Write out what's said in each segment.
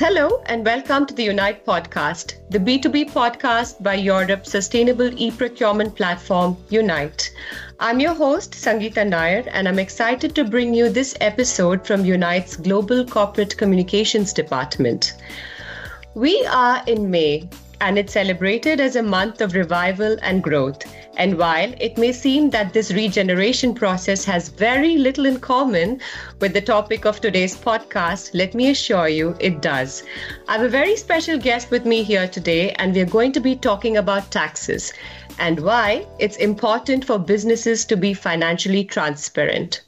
Hello, and welcome to the Unite podcast, the B2B podcast by Europe's sustainable e procurement platform, Unite. I'm your host, Sangeeta Nair, and I'm excited to bring you this episode from Unite's Global Corporate Communications Department. We are in May, and it's celebrated as a month of revival and growth. And while it may seem that this regeneration process has very little in common with the topic of today's podcast, let me assure you it does. I have a very special guest with me here today, and we're going to be talking about taxes and why it's important for businesses to be financially transparent.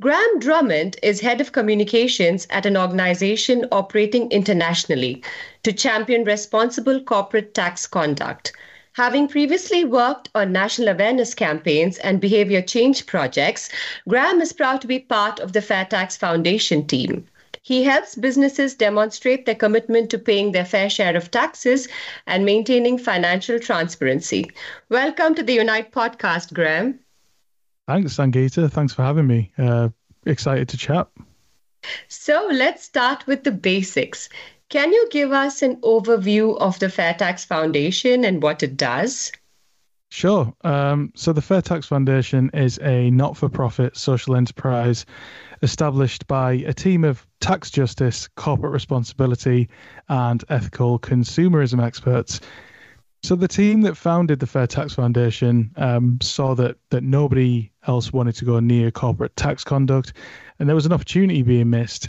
Graham Drummond is head of communications at an organization operating internationally to champion responsible corporate tax conduct. Having previously worked on national awareness campaigns and behavior change projects, Graham is proud to be part of the Fair Tax Foundation team. He helps businesses demonstrate their commitment to paying their fair share of taxes and maintaining financial transparency. Welcome to the Unite podcast, Graham. Thanks, Sangeeta. Thanks for having me. Uh, excited to chat. So let's start with the basics. Can you give us an overview of the Fair Tax Foundation and what it does? Sure. Um, so, the Fair Tax Foundation is a not for profit social enterprise established by a team of tax justice, corporate responsibility, and ethical consumerism experts so the team that founded the Fair Tax Foundation um, saw that that nobody else wanted to go near corporate tax conduct, and there was an opportunity being missed.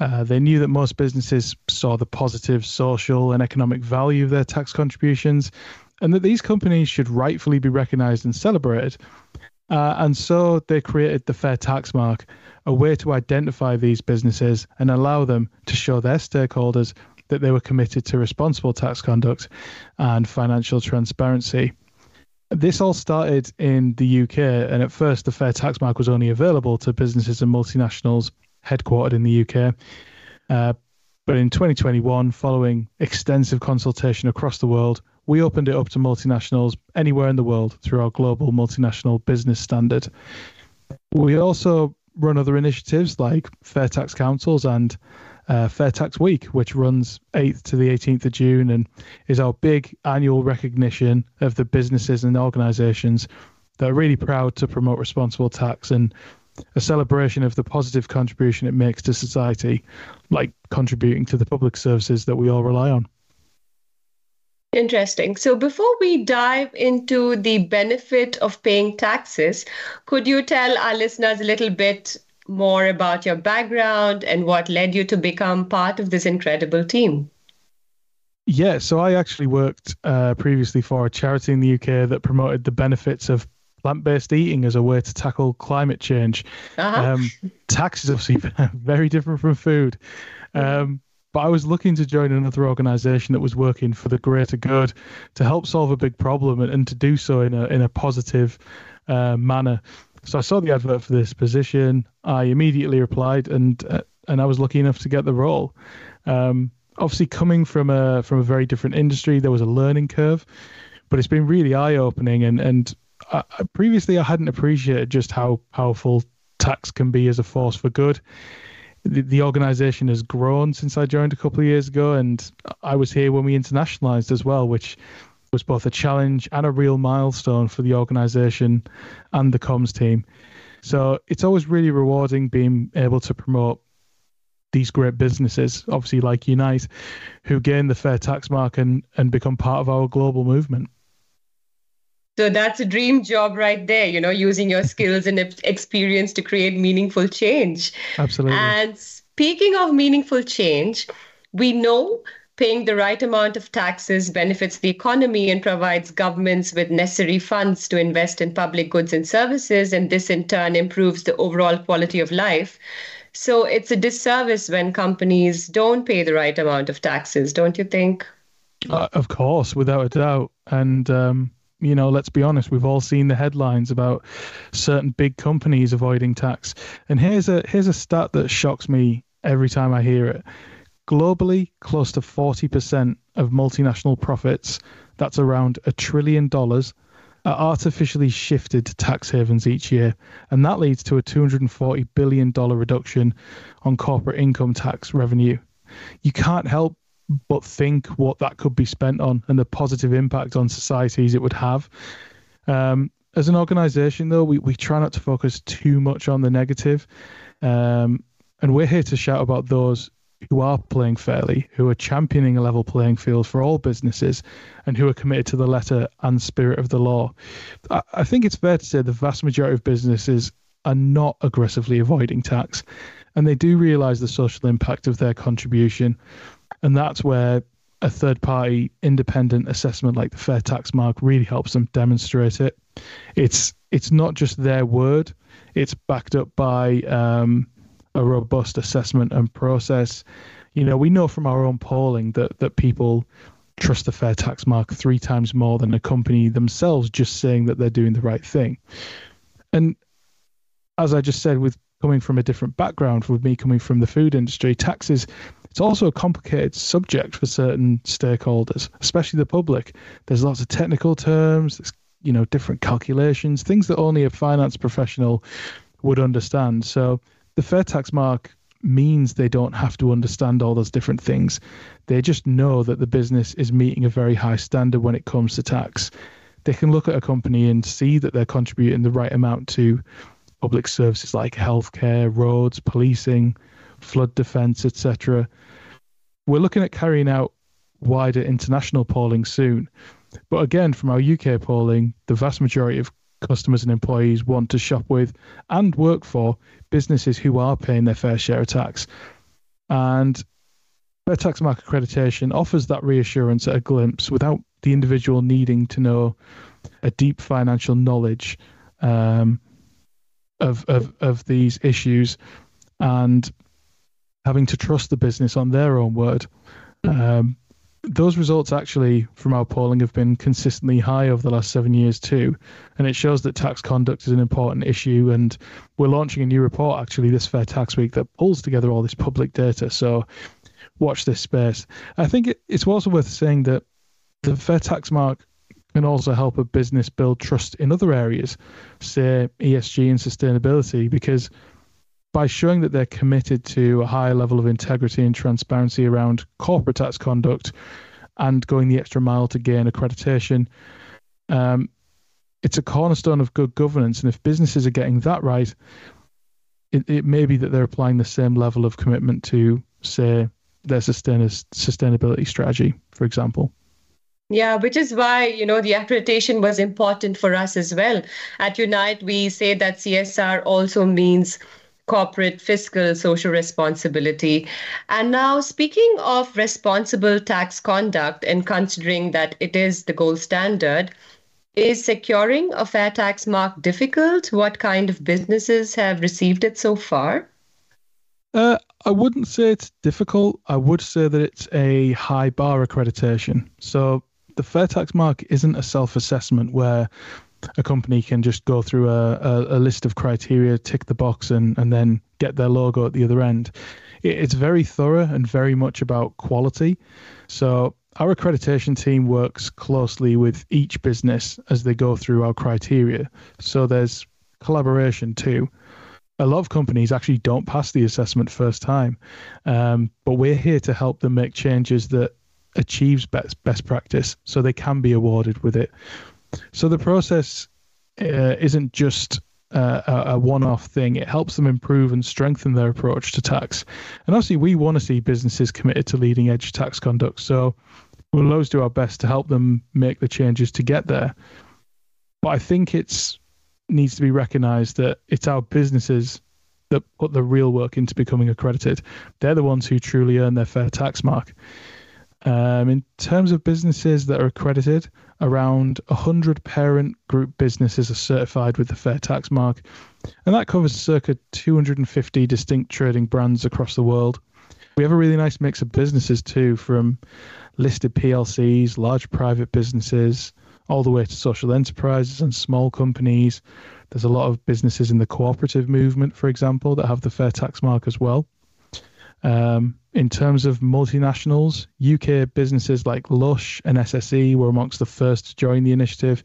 Uh, they knew that most businesses saw the positive social and economic value of their tax contributions, and that these companies should rightfully be recognised and celebrated. Uh, and so they created the Fair Tax Mark, a way to identify these businesses and allow them to show their stakeholders that they were committed to responsible tax conduct and financial transparency. This all started in the UK, and at first, the Fair Tax Mark was only available to businesses and multinationals headquartered in the UK. Uh, but in 2021, following extensive consultation across the world, we opened it up to multinationals anywhere in the world through our global multinational business standard. We also run other initiatives like Fair Tax Councils and uh, Fair Tax Week, which runs 8th to the 18th of June and is our big annual recognition of the businesses and organizations that are really proud to promote responsible tax and a celebration of the positive contribution it makes to society, like contributing to the public services that we all rely on. Interesting. So, before we dive into the benefit of paying taxes, could you tell our listeners a little bit more about your background and what led you to become part of this incredible team. Yeah, so I actually worked uh, previously for a charity in the UK that promoted the benefits of plant-based eating as a way to tackle climate change. Uh-huh. Um, tax is obviously very different from food. Um, but I was looking to join another organization that was working for the greater good to help solve a big problem and, and to do so in a in a positive uh, manner. So I saw the advert for this position. I immediately replied, and uh, and I was lucky enough to get the role. Um, obviously, coming from a from a very different industry, there was a learning curve, but it's been really eye opening. And and I, previously, I hadn't appreciated just how powerful tax can be as a force for good. The, the organization has grown since I joined a couple of years ago, and I was here when we internationalized as well, which was both a challenge and a real milestone for the organization and the comms team. So it's always really rewarding being able to promote these great businesses, obviously like Unite, who gain the fair tax mark and, and become part of our global movement. So that's a dream job right there, you know, using your skills and experience to create meaningful change. Absolutely. And speaking of meaningful change, we know paying the right amount of taxes benefits the economy and provides governments with necessary funds to invest in public goods and services. And this, in turn, improves the overall quality of life. So it's a disservice when companies don't pay the right amount of taxes, don't you think? Uh, of course, without a doubt. And, um, you know, let's be honest, we've all seen the headlines about certain big companies avoiding tax. And here's a here's a stat that shocks me every time I hear it. Globally, close to 40% of multinational profits, that's around a trillion dollars, are artificially shifted to tax havens each year. And that leads to a $240 billion reduction on corporate income tax revenue. you can't help but think what that could be spent on and the positive impact on societies it would have. Um, as an organization, though, we, we try not to focus too much on the negative. Um, and we're here to shout about those who are playing fairly, who are championing a level playing field for all businesses, and who are committed to the letter and spirit of the law. I, I think it's fair to say the vast majority of businesses are not aggressively avoiding tax, and they do realize the social impact of their contribution. And that's where a third party independent assessment like the Fair Tax Mark really helps them demonstrate it. It's it's not just their word; it's backed up by um, a robust assessment and process. You know, we know from our own polling that that people trust the Fair Tax Mark three times more than a company themselves just saying that they're doing the right thing. And as I just said, with coming from a different background, with me coming from the food industry, taxes it's also a complicated subject for certain stakeholders, especially the public. There's lots of technical terms, there's, you know, different calculations, things that only a finance professional would understand. So the fair tax mark means they don't have to understand all those different things. They just know that the business is meeting a very high standard when it comes to tax. They can look at a company and see that they're contributing the right amount to public services like healthcare, roads, policing, flood defence, etc. We're looking at carrying out wider international polling soon. But again, from our UK polling, the vast majority of customers and employees want to shop with and work for businesses who are paying their fair share of tax. And Fair Tax Mark accreditation offers that reassurance at a glimpse without the individual needing to know a deep financial knowledge um, of, of, of these issues. And having to trust the business on their own word. Um, those results actually from our polling have been consistently high over the last seven years too and it shows that tax conduct is an important issue and we're launching a new report actually this fair tax week that pulls together all this public data so watch this space i think it, it's also worth saying that the fair tax mark can also help a business build trust in other areas say esg and sustainability because by showing that they're committed to a high level of integrity and transparency around corporate tax conduct and going the extra mile to gain accreditation. Um, it's a cornerstone of good governance. And if businesses are getting that right, it, it may be that they're applying the same level of commitment to, say, their sustain- sustainability strategy, for example. Yeah, which is why, you know, the accreditation was important for us as well. At Unite, we say that CSR also means corporate fiscal social responsibility. And now, speaking of responsible tax conduct and considering that it is the gold standard, is securing a fair tax mark difficult? What kind of businesses have received it so far? Uh, I wouldn't say it's difficult. I would say that it's a high bar accreditation. So the fair tax mark isn't a self assessment where a company can just go through a, a, a, list of criteria, tick the box, and, and then get their logo at the other end. It, it's very thorough and very much about quality. So, our accreditation team works closely with each business as they go through our criteria. So, there's collaboration too. A lot of companies actually don't pass the assessment first time, um, but we're here to help them make changes that achieves best best practice so they can be awarded with it so the process uh, isn't just uh, a, one-off thing. It helps them improve and strengthen their approach to tax. And obviously, we want to see businesses committed to leading-edge tax conduct. So we'll always do our best to help them make the changes to get there. But I think it's needs to be recognised that it's our businesses that put the real work into becoming accredited. They're the ones who truly earn their fair tax mark. Um, in terms of businesses that are accredited, around 100 parent group businesses are certified with the Fair Tax Mark, and that covers circa 250 distinct trading brands across the world. We have a really nice mix of businesses too, from listed PLCs, large private businesses, all the way to social enterprises and small companies. There's a lot of businesses in the cooperative movement, for example, that have the Fair Tax Mark as well. Um, in terms of multinationals, UK businesses like Lush and SSE were amongst the first to join the initiative.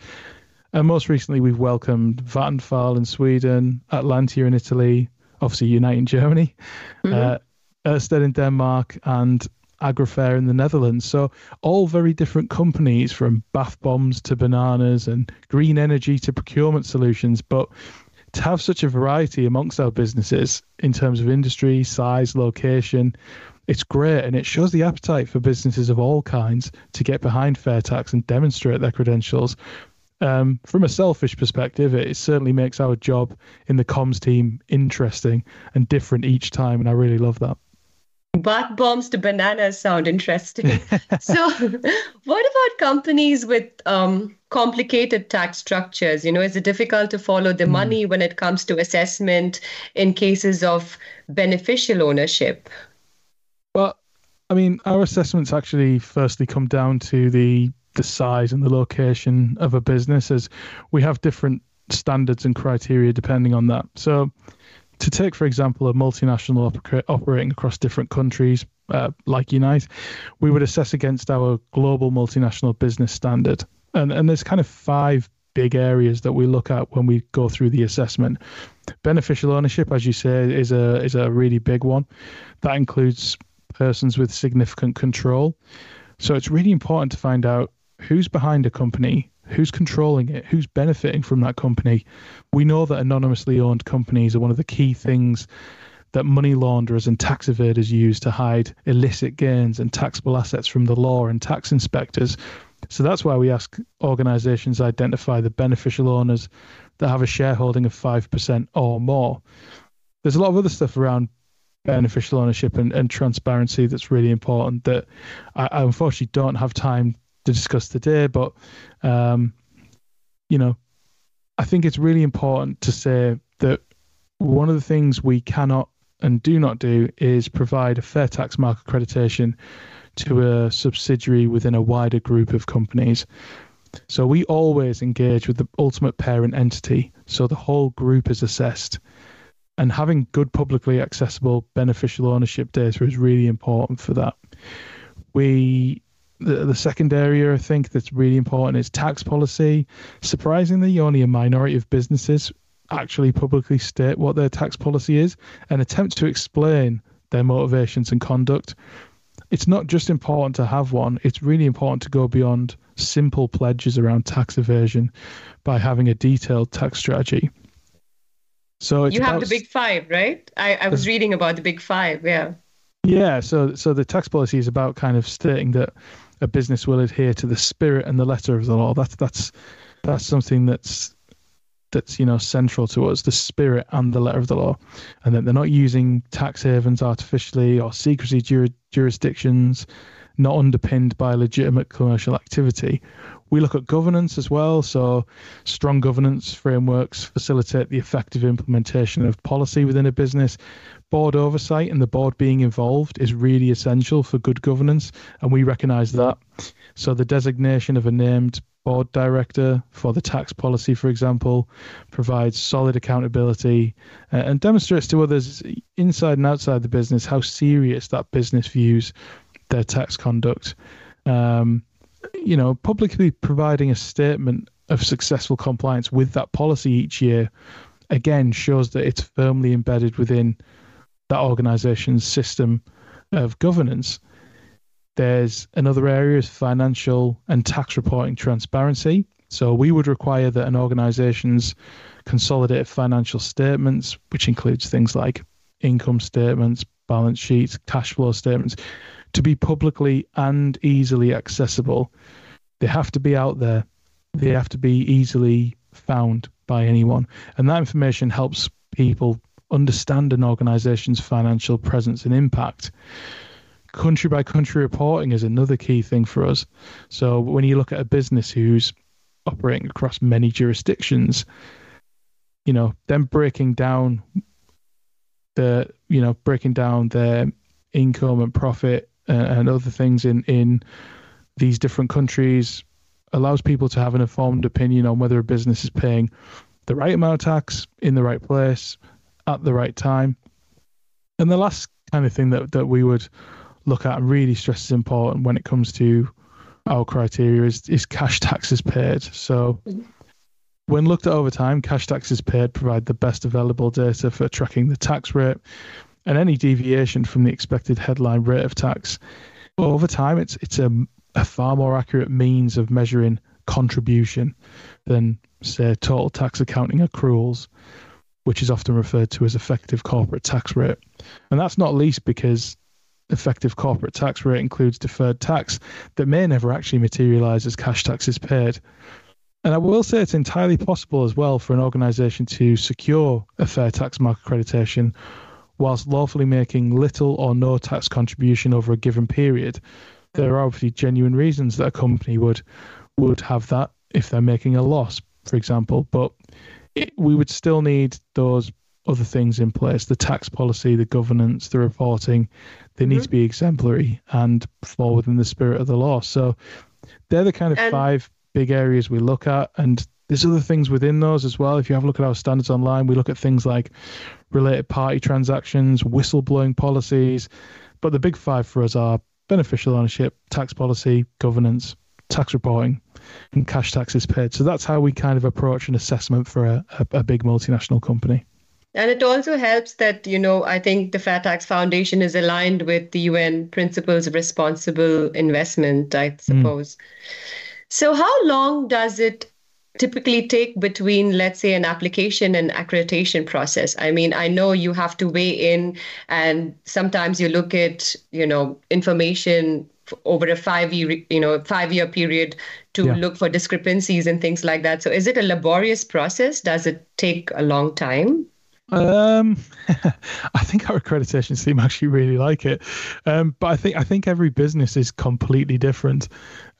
And most recently, we've welcomed Vattenfall in Sweden, Atlantia in Italy, obviously Unite in Germany, mm-hmm. uh, Ørsted in Denmark, and Agrofair in the Netherlands. So all very different companies from bath bombs to bananas and green energy to procurement solutions. But to have such a variety amongst our businesses in terms of industry, size, location, it's great and it shows the appetite for businesses of all kinds to get behind fair tax and demonstrate their credentials. Um, from a selfish perspective, it certainly makes our job in the comms team interesting and different each time, and I really love that. Bath bombs to bananas sound interesting. so, what about companies with um, complicated tax structures? You know, is it difficult to follow the mm. money when it comes to assessment in cases of beneficial ownership? Well, I mean, our assessments actually firstly come down to the the size and the location of a business, as we have different standards and criteria depending on that. So, to take, for example, a multinational oper- operating across different countries, uh, like Unite, we would assess against our global multinational business standard. And, and there's kind of five big areas that we look at when we go through the assessment. Beneficial ownership, as you say, is a is a really big one. That includes persons with significant control. So it's really important to find out who's behind a company, who's controlling it, who's benefiting from that company. We know that anonymously owned companies are one of the key things that money launderers and tax evaders use to hide illicit gains and taxable assets from the law and tax inspectors. So that's why we ask organizations identify the beneficial owners that have a shareholding of 5% or more. There's a lot of other stuff around beneficial ownership and, and transparency that's really important that I, I unfortunately don't have time to discuss today, but um, you know, I think it's really important to say that one of the things we cannot and do not do is provide a fair tax mark accreditation to a subsidiary within a wider group of companies. So we always engage with the ultimate parent entity, so the whole group is assessed. And having good publicly accessible beneficial ownership data is really important for that. We the, the second area I think that's really important is tax policy. Surprisingly, only a minority of businesses actually publicly state what their tax policy is and attempt to explain their motivations and conduct. It's not just important to have one, it's really important to go beyond simple pledges around tax evasion by having a detailed tax strategy. So you have the big five, right? I, I was reading about the big five, yeah. Yeah, so so the tax policy is about kind of stating that a business will adhere to the spirit and the letter of the law. That's that's that's something that's that's you know central to us, the spirit and the letter of the law, and that they're not using tax havens artificially or secrecy jur- jurisdictions, not underpinned by legitimate commercial activity. We look at governance as well. So, strong governance frameworks facilitate the effective implementation of policy within a business, board oversight and the board being involved is really essential for good governance, and we recognise that. So the designation of a named board director for the tax policy, for example, provides solid accountability uh, and demonstrates to others inside and outside the business how serious that business views their tax conduct. Um, you know, publicly providing a statement of successful compliance with that policy each year again shows that it's firmly embedded within that organization's system of governance. There's another area is financial and tax reporting transparency. So we would require that an organization's consolidated financial statements, which includes things like income statements, balance sheets, cash flow statements, to be publicly and easily accessible. They have to be out there. They have to be easily found by anyone. And that information helps people understand an organization's financial presence and impact. Country by country reporting is another key thing for us. So when you look at a business who's operating across many jurisdictions, you know, then breaking down the, you know, breaking down their income and profit and, and other things in in these different countries allows people to have an informed opinion on whether a business is paying the right amount of tax in the right place at the right time. And the last kind of thing that, that we would look at and really stress is important when it comes to our criteria is, is cash taxes paid. So when looked at over time, cash taxes paid provide the best available data for tracking the tax rate and any deviation from the expected headline rate of tax. Over time it's it's a, a far more accurate means of measuring contribution than say total tax accounting accruals which is often referred to as effective corporate tax rate. And that's not least because effective corporate tax rate includes deferred tax that may never actually materialize as cash taxes paid. And I will say it's entirely possible as well for an organisation to secure a fair tax mark accreditation whilst lawfully making little or no tax contribution over a given period. There are obviously genuine reasons that a company would would have that if they're making a loss, for example. But it, we would still need those other things in place the tax policy, the governance, the reporting. They need mm-hmm. to be exemplary and fall within the spirit of the law. So they're the kind of and, five big areas we look at. And there's other things within those as well. If you have a look at our standards online, we look at things like related party transactions, whistleblowing policies. But the big five for us are beneficial ownership, tax policy, governance, tax reporting, and cash taxes paid. So that's how we kind of approach an assessment for a, a, a big multinational company. And it also helps that, you know, I think the Fair Tax Foundation is aligned with the UN principles of responsible investment, I suppose. Mm. So, how long does it typically take between let's say an application and accreditation process. I mean i know you have to weigh in and sometimes you look at you know information over a five year you know five year period to yeah. look for discrepancies and things like that. So is it a laborious process? Does it take a long time? Um, I think our accreditation team actually really like it, um, but I think I think every business is completely different.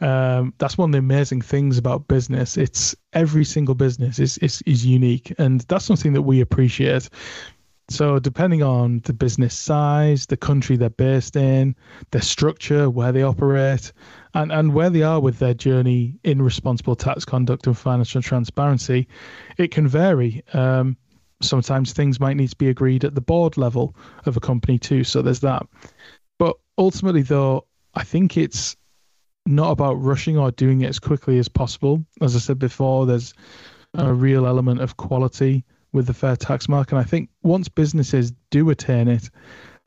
Um, that's one of the amazing things about business. It's every single business is is is unique, and that's something that we appreciate. So, depending on the business size, the country they're based in, their structure, where they operate, and, and where they are with their journey in responsible tax conduct and financial transparency, it can vary. Um, sometimes things might need to be agreed at the board level of a company too. So there's that. But ultimately, though, I think it's not about rushing or doing it as quickly as possible. As I said before, there's a real element of quality with the fair tax mark. And I think once businesses do attain it,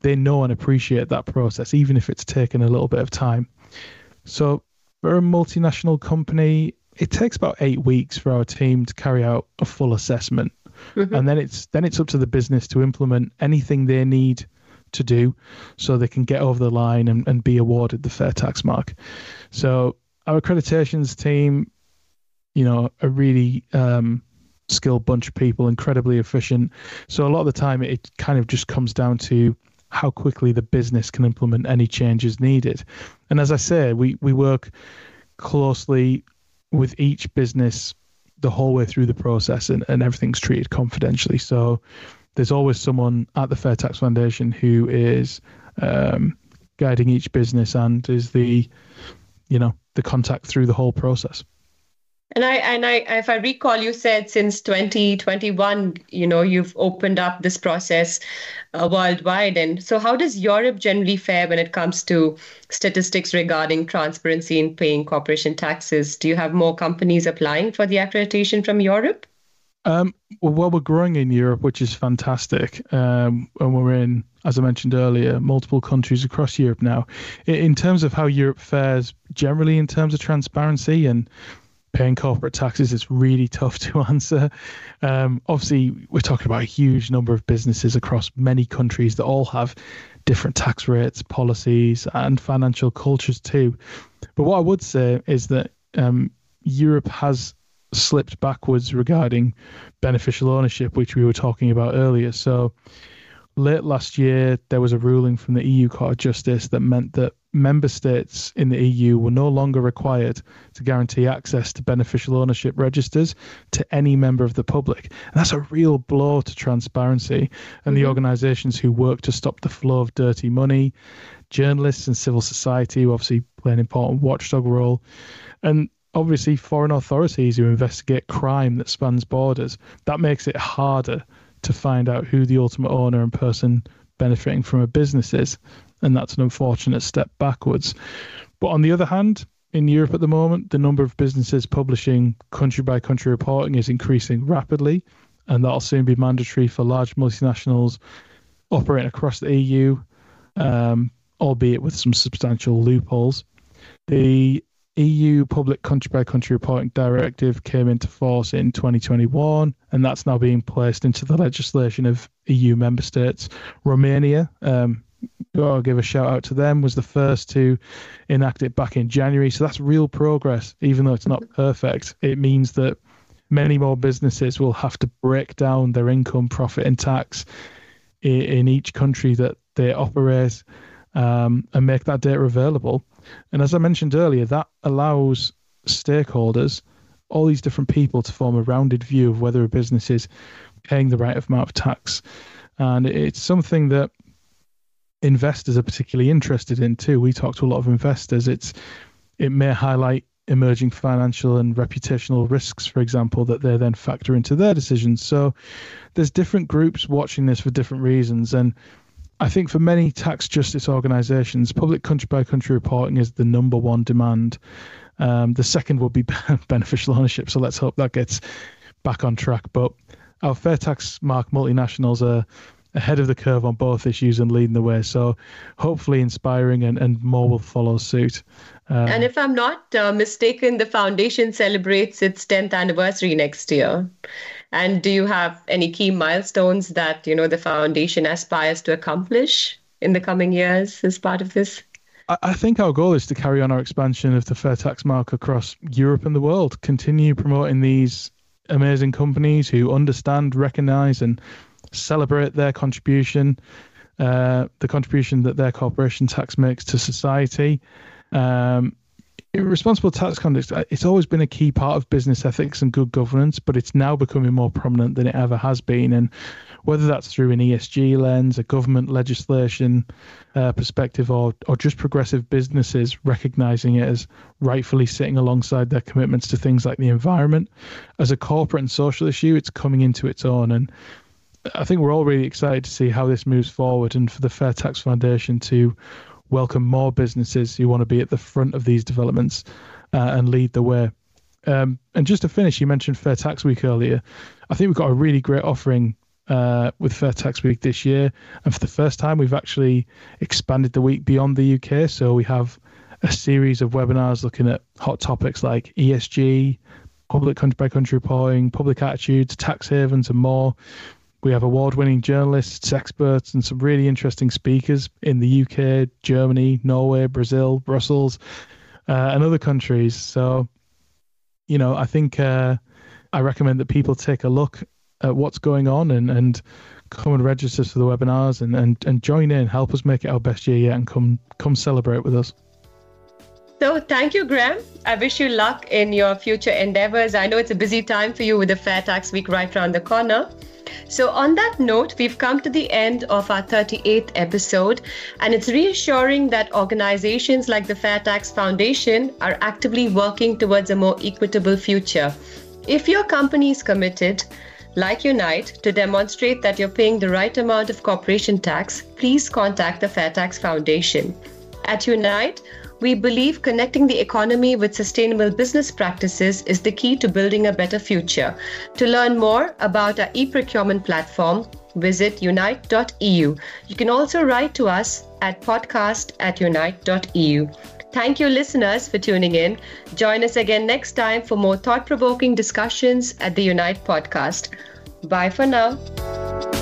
they know and appreciate that process, even if it's taken a little bit of time. So for a multinational company, it takes about eight weeks for our team to carry out a full assessment mm-hmm. and then it's then it's up to the business to implement anything they need to do so they can get over the line and, and be awarded the fair tax mark. So our accreditations team, you know, a really um, skilled bunch of people, incredibly efficient. So a lot of the time it kind of just comes down to how quickly the business can implement any changes needed. And as I say, we, we work closely with each business the whole way through the process and, and everything's treated confidentially. So there's always someone at the Fair Tax Foundation who is um, guiding each business and is the, you know, the contact through the whole process. And I and I if I recall you said since 2021 you know you've opened up this process uh, worldwide. And so how does Europe generally fare when it comes to statistics regarding transparency in paying corporation taxes? Do you have more companies applying for the accreditation from Europe um, well, we're growing in Europe, which is fantastic. Um, and we're in, as I mentioned earlier, multiple countries across Europe now. In terms of how Europe fares generally in terms of transparency and paying corporate taxes it's really tough to answer. Um, obviously, we're talking about a huge number of businesses across many countries that all have different tax rates, policies, and financial cultures too. But what I would say is that um, Europe has slipped backwards regarding beneficial ownership, which we were talking about earlier. So, late last year, there was a ruling from the EU Court of Justice that meant that member states in the EU were no longer required to guarantee access to beneficial ownership registers to any member of the public. And that's a real blow to transparency and mm-hmm. the organizations who work to stop the flow of dirty money, journalists and civil society who obviously play an important watchdog role, and obviously foreign authorities who investigate crime that spans borders. That makes it harder to find out who the ultimate owner and person benefiting from a business is and that's an unfortunate step backwards. But on the other hand, in Europe at the moment, the number of businesses publishing country by country reporting is increasing rapidly, and that'll soon be mandatory for large multinationals operating across the EU, um, albeit with some substantial loopholes. The EU Public Country by Country Reporting Directive came into force in 2021, and that's now being placed into the legislation of EU member states. Romania, um, I'll give a shout out to them, was the first to enact it back in January. So that's real progress, even though it's not perfect. It means that many more businesses will have to break down their income, profit, and tax in, in each country that they operate um, and make that data available. And as I mentioned earlier, that allows stakeholders, all these different people, to form a rounded view of whether a business is paying the right amount of tax. And it's something that investors are particularly interested in too. We talk to a lot of investors. It's it may highlight emerging financial and reputational risks, for example, that they then factor into their decisions. So there's different groups watching this for different reasons. And I think for many tax justice organisations, public country by country reporting is the number one demand. Um, the second would be beneficial ownership. So let's hope that gets back on track. But our fair tax mark multinationals are ahead of the curve on both issues and leading the way. So hopefully inspiring and, and more will follow suit. Um, and if I'm not uh, mistaken, the foundation celebrates its 10th anniversary next year. And do you have any key milestones that you know the foundation aspires to accomplish in the coming years as part of this? I think our goal is to carry on our expansion of the fair tax mark across Europe and the world. Continue promoting these amazing companies who understand, recognize, and celebrate their contribution, uh, the contribution that their corporation tax makes to society. Um, responsible tax conduct uh, it's always been a key part of business ethics and good governance but it's now becoming more prominent than it ever has been. And whether that's through an ESG lens a government legislation uh, perspective or or just progressive businesses recognizing it as rightfully sitting alongside their commitments to things like the environment as a corporate and social issue it's coming into its own. And I think we're all really excited to see how this moves forward and for the Fair Tax Foundation to welcome more businesses who want to be at the front of these developments uh, and lead the way. Um, and just to finish, you mentioned Fair Tax Week earlier. I think we've got a really great offering uh, with Fair Tax Week this year. And for the first time, we've actually expanded the week beyond the UK. So we have a series of webinars looking at hot topics like ESG, public country by country reporting, public attitudes, tax havens, and more. We have award winning journalists, experts, and some really interesting speakers in the UK, Germany, Norway, Brazil, Brussels, uh, and other countries. So, you know, I think uh, I recommend that people take a look at what's going on and, and come and register for the webinars and, and, and join in, help us make it our best year yet, and come come celebrate with us. So, thank you, Graham. I wish you luck in your future endeavors. I know it's a busy time for you with the Fair Tax Week right around the corner. So, on that note, we've come to the end of our 38th episode, and it's reassuring that organizations like the Fair Tax Foundation are actively working towards a more equitable future. If your company is committed, like Unite, to demonstrate that you're paying the right amount of corporation tax, please contact the Fair Tax Foundation. At Unite, we believe connecting the economy with sustainable business practices is the key to building a better future. To learn more about our e procurement platform, visit unite.eu. You can also write to us at podcast at unite.eu. Thank you, listeners, for tuning in. Join us again next time for more thought provoking discussions at the Unite podcast. Bye for now.